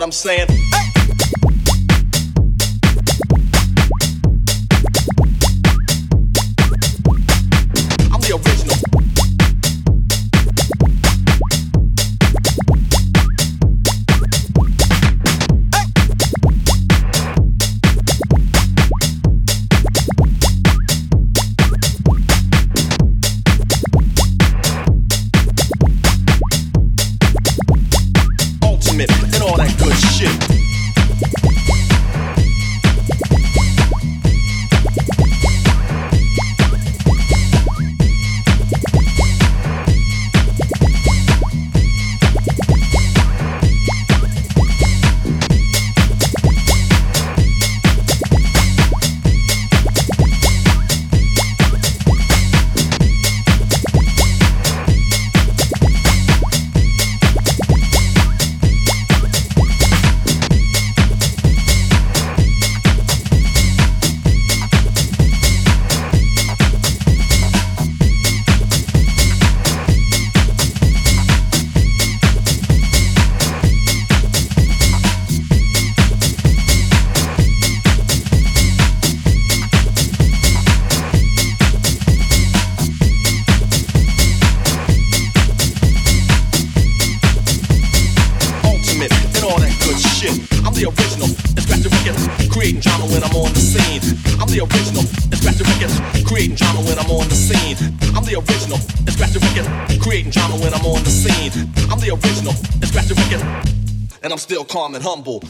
what I'm saying? And humble.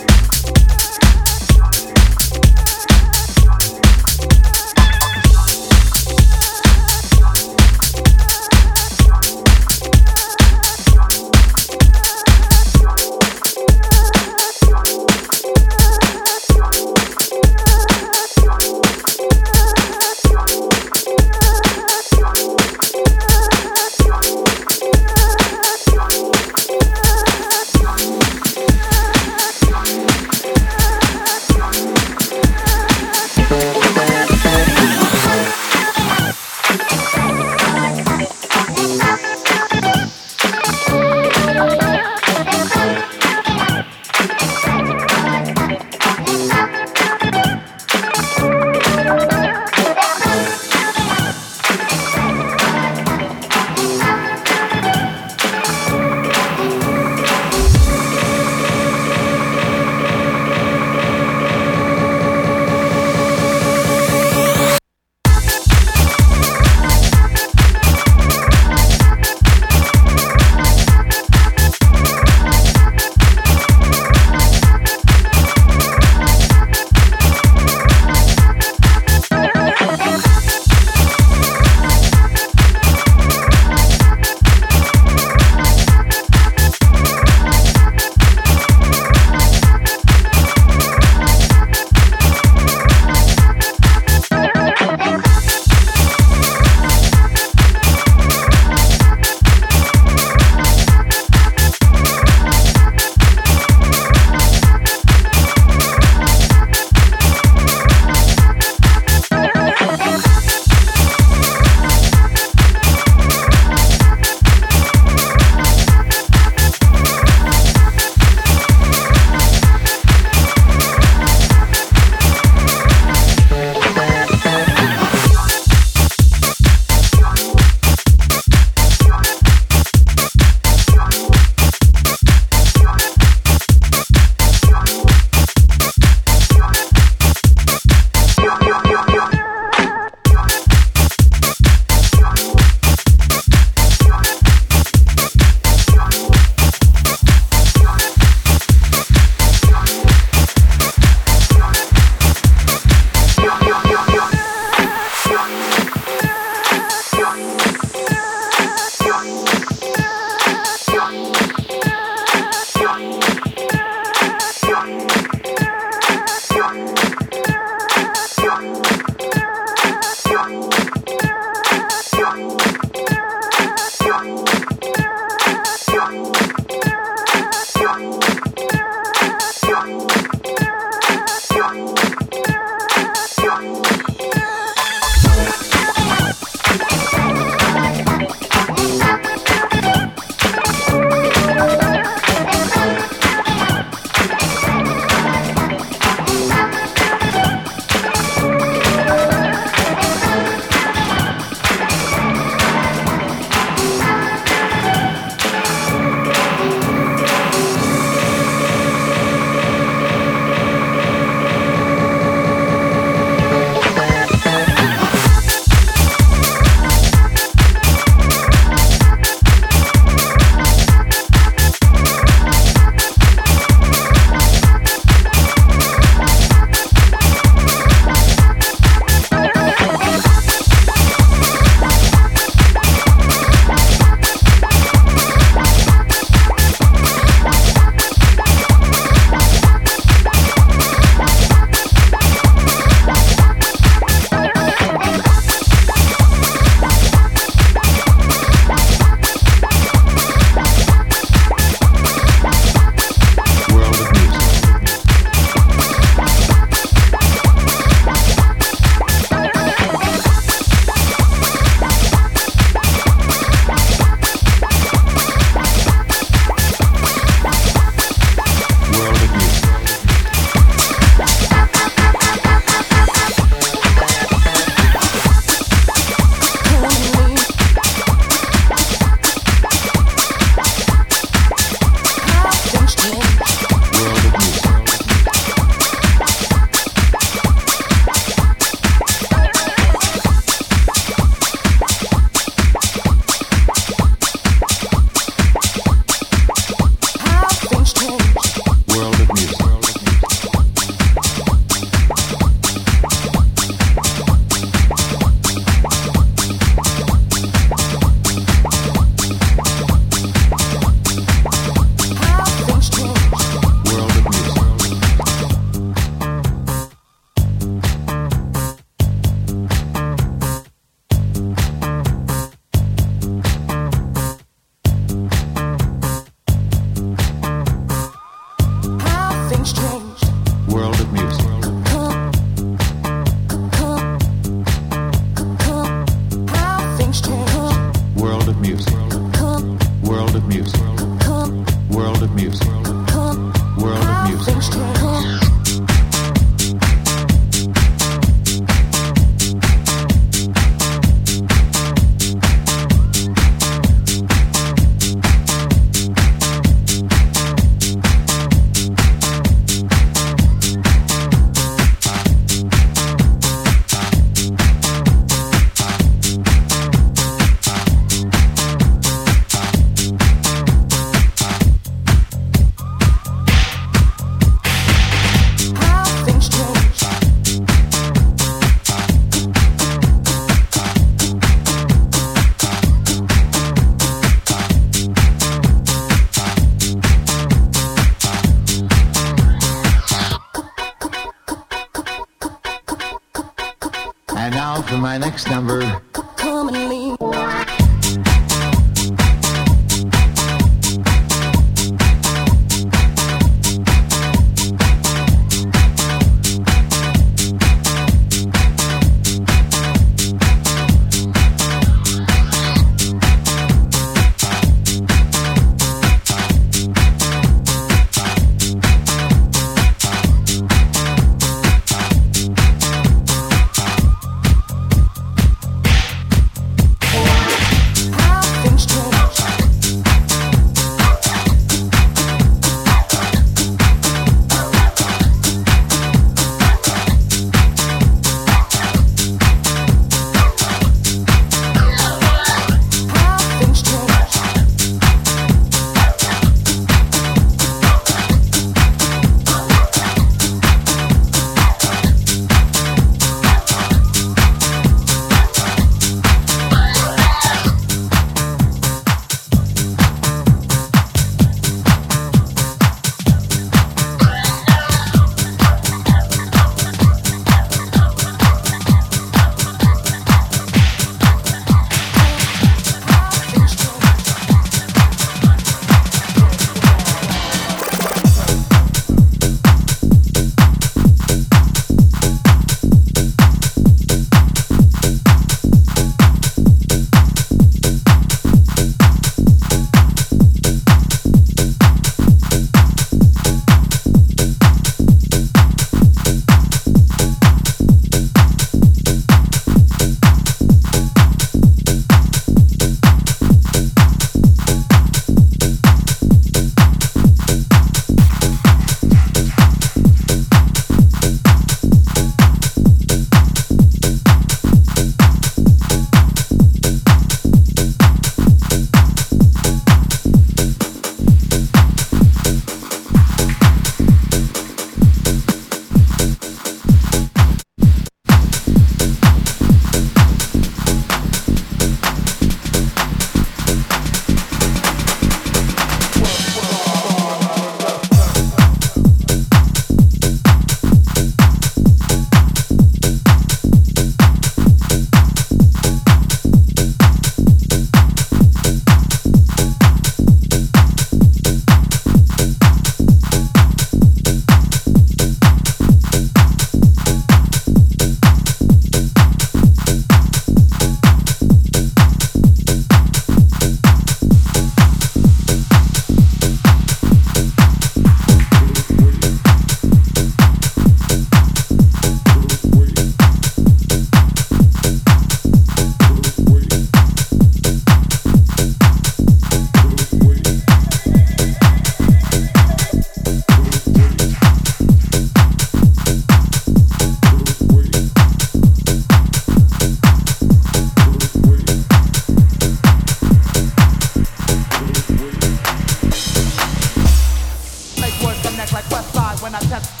I test